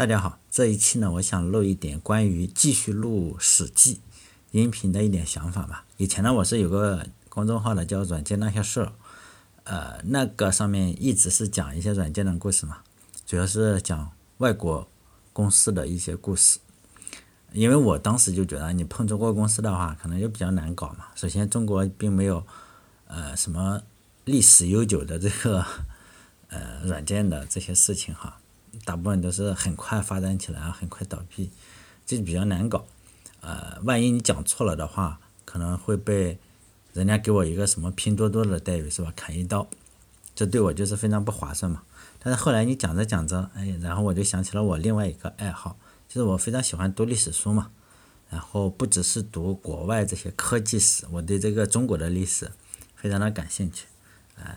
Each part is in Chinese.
大家好，这一期呢，我想录一点关于继续录《史记》音频的一点想法吧。以前呢，我是有个公众号的，叫“软件那些事儿”，呃，那个上面一直是讲一些软件的故事嘛，主要是讲外国公司的一些故事。因为我当时就觉得，你碰中国公司的话，可能就比较难搞嘛。首先，中国并没有呃什么历史悠久的这个呃软件的这些事情哈。大部分都是很快发展起来，很快倒闭，这就比较难搞。呃，万一你讲错了的话，可能会被人家给我一个什么拼多多的待遇是吧？砍一刀，这对我就是非常不划算嘛。但是后来你讲着讲着，哎，然后我就想起了我另外一个爱好，就是我非常喜欢读历史书嘛。然后不只是读国外这些科技史，我对这个中国的历史非常的感兴趣，呃。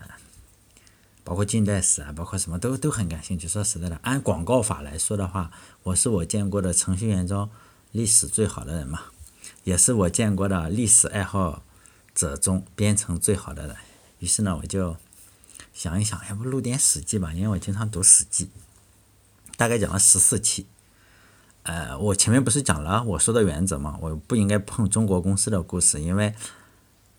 包括近代史啊，包括什么都都很感兴趣。说实在的，按广告法来说的话，我是我见过的程序员中历史最好的人嘛，也是我见过的历史爱好者中编程最好的人。于是呢，我就想一想，要不录点《史记》吧，因为我经常读《史记》，大概讲了十四期。呃，我前面不是讲了我说的原则嘛，我不应该碰中国公司的故事，因为。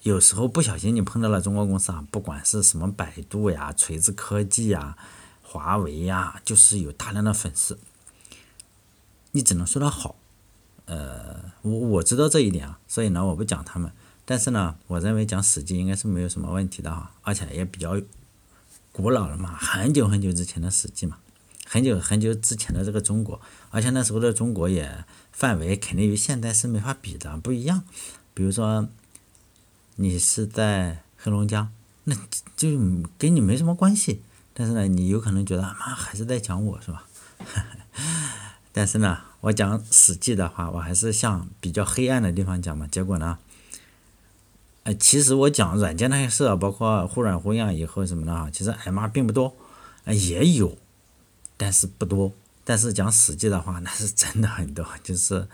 有时候不小心你碰到了中国公司啊，不管是什么百度呀、锤子科技呀、华为呀，就是有大量的粉丝，你只能说它好。呃，我我知道这一点啊，所以呢，我不讲他们。但是呢，我认为讲史记应该是没有什么问题的哈，而且也比较古老了嘛，很久很久之前的史记嘛，很久很久之前的这个中国，而且那时候的中国也范围肯定与现代是没法比的，不一样。比如说。你是在黑龙江，那就跟你没什么关系。但是呢，你有可能觉得妈还是在讲我是吧？但是呢，我讲《史记》的话，我还是向比较黑暗的地方讲嘛。结果呢，呃，其实我讲软件那些事，包括忽软忽硬以后什么的哈，其实挨骂并不多，也有，但是不多。但是讲《史记》的话，那是真的很多，就是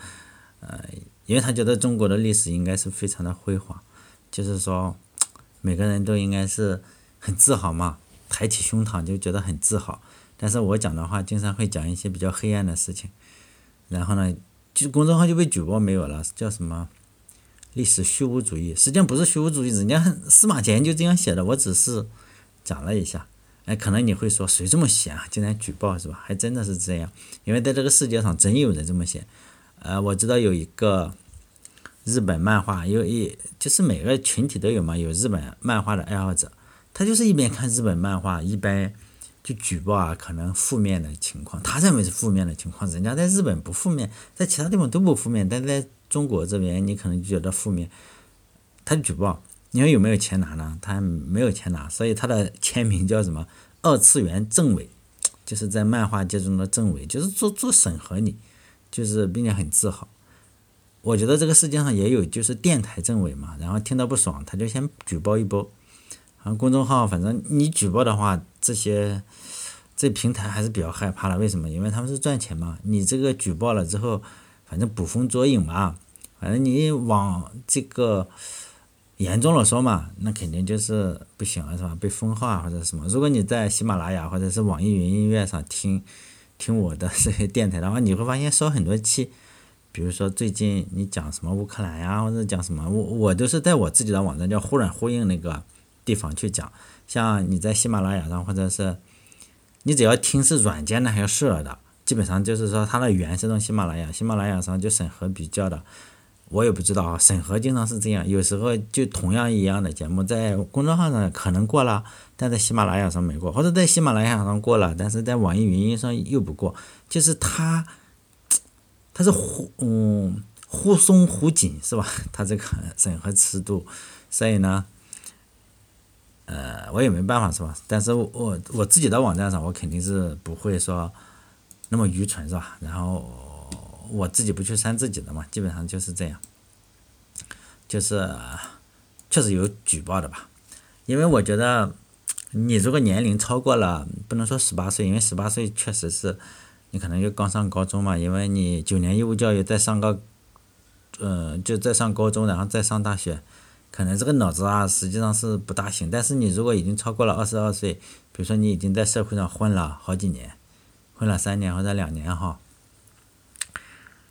呃，因为他觉得中国的历史应该是非常的辉煌。就是说，每个人都应该是很自豪嘛，抬起胸膛就觉得很自豪。但是我讲的话，经常会讲一些比较黑暗的事情，然后呢，就公众号就被举报没有了，叫什么历史虚无主义。实际上不是虚无主义，人家司马迁就这样写的，我只是讲了一下。哎，可能你会说，谁这么写啊？竟然举报是吧？还真的是这样，因为在这个世界上真有人这么写。呃，我知道有一个。日本漫画有一就是每个群体都有嘛，有日本漫画的爱好者，他就是一边看日本漫画，一边就举报啊可能负面的情况，他认为是负面的情况，人家在日本不负面，在其他地方都不负面，但在中国这边你可能就觉得负面，他就举报，你说有没有钱拿呢？他没有钱拿，所以他的签名叫什么？二次元政委，就是在漫画界中的政委，就是做做审核你，就是并且很自豪。我觉得这个世界上也有，就是电台政委嘛，然后听到不爽，他就先举报一波。然后，公众号，反正你举报的话，这些这平台还是比较害怕的。为什么？因为他们是赚钱嘛。你这个举报了之后，反正捕风捉影嘛，反正你往这个严重了说嘛，那肯定就是不行了，是吧？被封号啊或者什么。如果你在喜马拉雅或者是网易云音乐上听听我的这些电台的话，你会发现烧很多期。比如说最近你讲什么乌克兰呀，或者讲什么，我我都是在我自己的网站叫忽软忽硬那个地方去讲。像你在喜马拉雅上，或者是你只要听是软件那些事儿的，基本上就是说它的源是从喜马拉雅，喜马拉雅上就审核比较的。我也不知道啊，审核经常是这样，有时候就同样一样的节目在公众号上可能过了，但在喜马拉雅上没过，或者在喜马拉雅上过了，但是在网易云音乐上又不过，就是它。它是忽嗯忽松忽紧是吧？它这个审核尺度，所以呢，呃，我也没办法是吧？但是我我自己的网站上，我肯定是不会说那么愚蠢是吧？然后我自己不去删自己的嘛，基本上就是这样，就是确实有举报的吧？因为我觉得你如果年龄超过了，不能说十八岁，因为十八岁确实是。你可能就刚上高中嘛，因为你九年义务教育再上个，嗯，就再上高中，然后再上大学，可能这个脑子啊实际上是不大行。但是你如果已经超过了二十二岁，比如说你已经在社会上混了好几年，混了三年或者两年哈，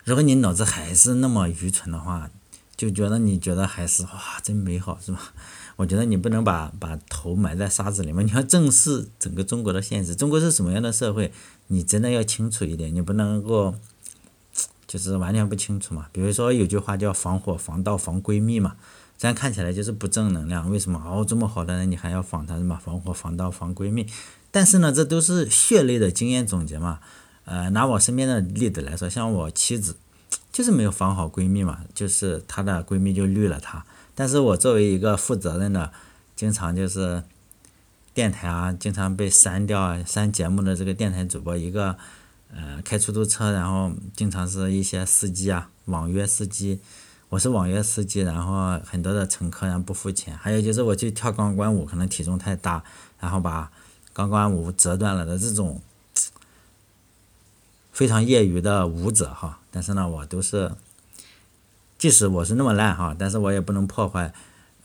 如果你脑子还是那么愚蠢的话，就觉得你觉得还是哇真美好是吧？我觉得你不能把把头埋在沙子里面，你要正视整个中国的现实。中国是什么样的社会，你真的要清楚一点，你不能够就是完全不清楚嘛。比如说有句话叫防火防盗防闺蜜嘛，这样看起来就是不正能量。为什么哦这么好的人你还要防他什么防火防盗防闺蜜？但是呢，这都是血泪的经验总结嘛。呃，拿我身边的例子来说，像我妻子就是没有防好闺蜜嘛，就是她的闺蜜就绿了她。但是我作为一个负责任的，经常就是电台啊，经常被删掉啊、删节目的这个电台主播，一个呃开出租车，然后经常是一些司机啊，网约司机，我是网约司机，然后很多的乘客然后不付钱，还有就是我去跳钢管舞，可能体重太大，然后把钢管舞折断了的这种非常业余的舞者哈，但是呢，我都是。即使我是那么烂哈，但是我也不能破坏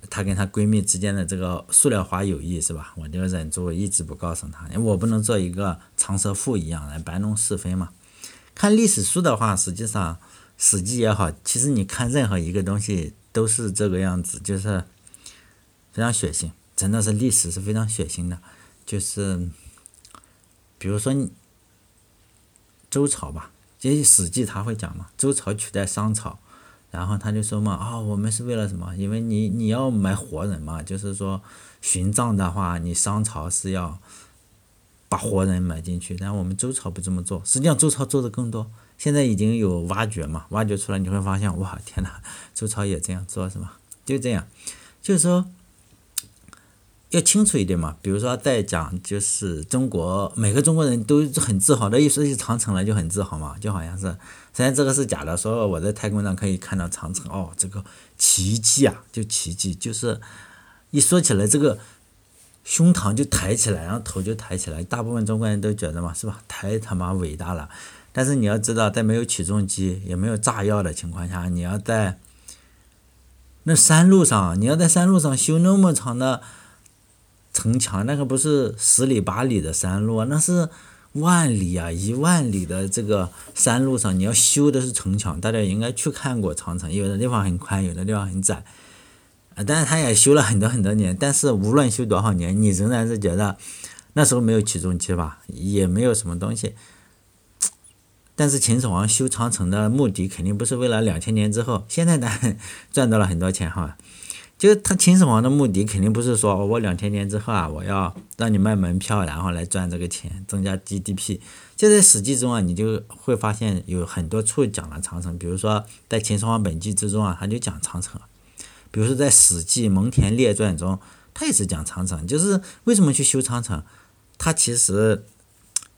她跟她闺蜜之间的这个塑料花友谊，是吧？我就忍住，一直不告诉她，因为我不能做一个长舌妇一样来搬弄是非嘛。看历史书的话，实际上《史记》也好，其实你看任何一个东西都是这个样子，就是非常血腥，真的是历史是非常血腥的。就是比如说你周朝吧，这《史记》他会讲嘛，周朝取代商朝。然后他就说嘛，啊，我们是为了什么？因为你你要埋活人嘛，就是说殉葬的话，你商朝是要把活人埋进去，然后我们周朝不这么做。实际上周朝做的更多，现在已经有挖掘嘛，挖掘出来你会发现，哇，天呐，周朝也这样做是吧？就这样，就是说。要清楚一点嘛，比如说在讲就是中国每个中国人都很自豪的，一说起长城来就很自豪嘛，就好像是，虽然这个是假的，说我在太空上可以看到长城，哦，这个奇迹啊，就奇迹，就是一说起来这个胸膛就抬起来，然后头就抬起来，大部分中国人都觉得嘛，是吧？太他妈伟大了。但是你要知道，在没有起重机也没有炸药的情况下，你要在那山路上，你要在山路上修那么长的。城墙那个不是十里八里的山路，那是万里啊，一万里的这个山路上，你要修的是城墙。大家应该去看过长城，有的地方很宽，有的地方很窄，啊，但是他也修了很多很多年。但是无论修多少年，你仍然是觉得那时候没有起重机吧，也没有什么东西。但是秦始皇修长城的目的肯定不是为了两千年之后，现在呢赚到了很多钱哈。就是他秦始皇的目的肯定不是说我两千年之后啊，我要让你卖门票，然后来赚这个钱，增加 GDP。就在《史记》中啊，你就会发现有很多处讲了长城，比如说在《秦始皇本纪》之中啊，他就讲长城；比如说在《史记·蒙恬列传》中，他也是讲长城。就是为什么去修长城？他其实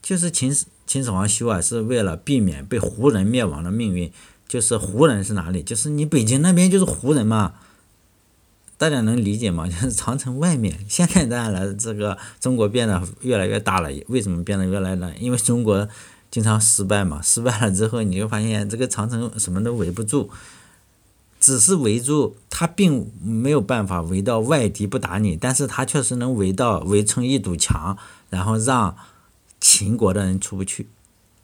就是秦始秦始皇修啊，是为了避免被胡人灭亡的命运。就是胡人是哪里？就是你北京那边就是胡人嘛。大家能理解吗？就是长城外面，现在当然了，这个中国变得越来越大了。为什么变得越来越大？因为中国经常失败嘛。失败了之后，你就发现这个长城什么都围不住，只是围住它，并没有办法围到外敌不打你，但是它确实能围到围成一堵墙，然后让秦国的人出不去。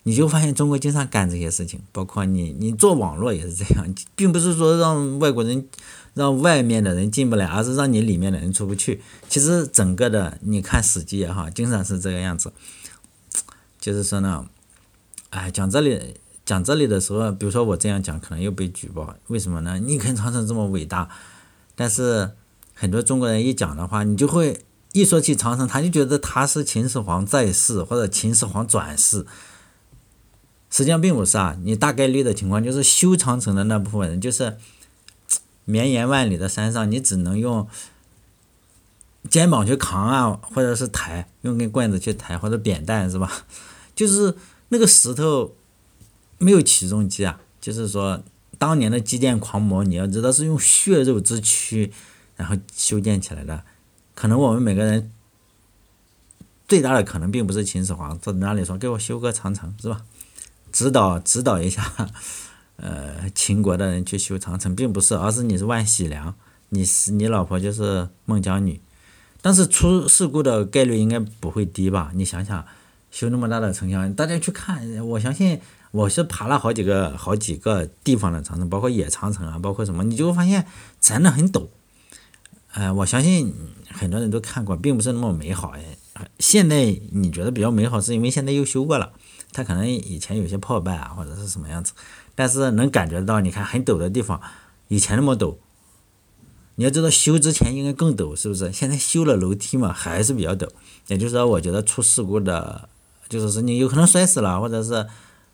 你就发现中国经常干这些事情，包括你，你做网络也是这样，并不是说让外国人。让外面的人进不来，而是让你里面的人出不去。其实整个的，你看《史记》也好，经常是这个样子。就是说呢，哎，讲这里讲这里的时候，比如说我这样讲，可能又被举报。为什么呢？你看长城这么伟大，但是很多中国人一讲的话，你就会一说起长城，他就觉得他是秦始皇在世或者秦始皇转世。实际上并不是啊，你大概率的情况就是修长城的那部分人就是。绵延万里的山上，你只能用肩膀去扛啊，或者是抬，用根棍子去抬，或者扁担是吧？就是那个石头没有起重机啊，就是说当年的基建狂魔，你要知道是用血肉之躯然后修建起来的。可能我们每个人最大的可能并不是秦始皇坐在那里说给我修个长城是吧？指导指导一下。呃，秦国的人去修长城，并不是，而是你是万喜良，你是你老婆就是孟姜女，但是出事故的概率应该不会低吧？你想想，修那么大的城墙，大家去看，我相信我是爬了好几个好几个地方的长城，包括野长城啊，包括什么，你就会发现真的很陡。哎，我相信很多人都看过，并不是那么美好。哎，现在你觉得比较美好，是因为现在又修过了，它可能以前有些破败啊，或者是什么样子，但是能感觉到，你看很陡的地方，以前那么陡。你要知道修之前应该更陡，是不是？现在修了楼梯嘛，还是比较陡。也就是说，我觉得出事故的，就是说你有可能摔死了，或者是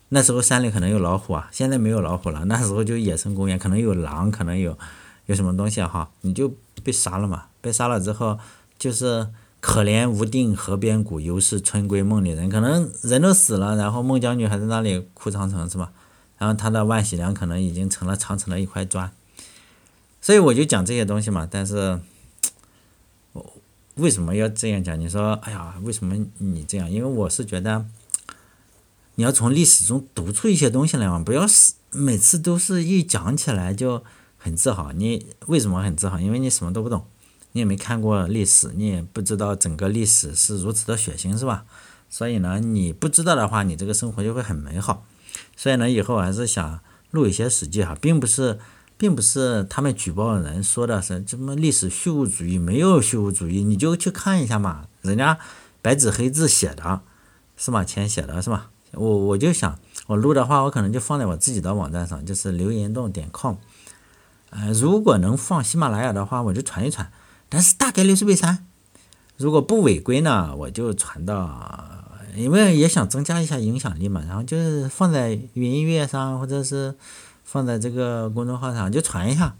那时候山里可能有老虎啊，现在没有老虎了。那时候就野生公园，可能有狼，可能有有什么东西哈，你就被杀了嘛。被杀了之后，就是可怜无定河边骨，犹是春闺梦里人。可能人都死了，然后孟姜女还在那里哭长城，是吧？然后他的万喜良可能已经成了长城的一块砖。所以我就讲这些东西嘛，但是，我为什么要这样讲？你说，哎呀，为什么你这样？因为我是觉得，你要从历史中读出一些东西来嘛，不要是每次都是一讲起来就很自豪。你为什么很自豪？因为你什么都不懂，你也没看过历史，你也不知道整个历史是如此的血腥，是吧？所以呢，你不知道的话，你这个生活就会很美好。所以呢，以后还是想录一些史记哈，并不是。并不是他们举报人说的是什么历史虚无主义，没有虚无主义，你就去看一下嘛，人家白纸黑字写的，司马迁写的是吧？我我就想，我录的话，我可能就放在我自己的网站上，就是留言洞点 com。呃，如果能放喜马拉雅的话，我就传一传，但是大概率是被删。如果不违规呢，我就传到，因为也想增加一下影响力嘛，然后就是放在云音乐上或者是。放在这个公众号上就传一下，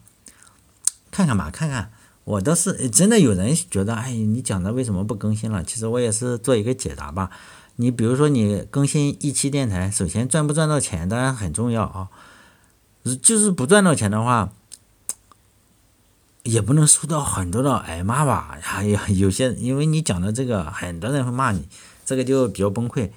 看看吧，看看。我倒是真的有人觉得，哎，你讲的为什么不更新了？其实我也是做一个解答吧。你比如说，你更新一期电台，首先赚不赚到钱当然很重要啊。就是不赚到钱的话，也不能收到很多的挨骂吧？哎呀，有些因为你讲的这个，很多人会骂你，这个就比较崩溃。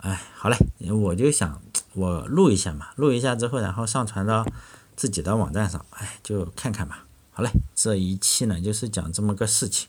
哎，好嘞，我就想。我录一下嘛，录一下之后，然后上传到自己的网站上，哎，就看看吧。好嘞，这一期呢就是讲这么个事情。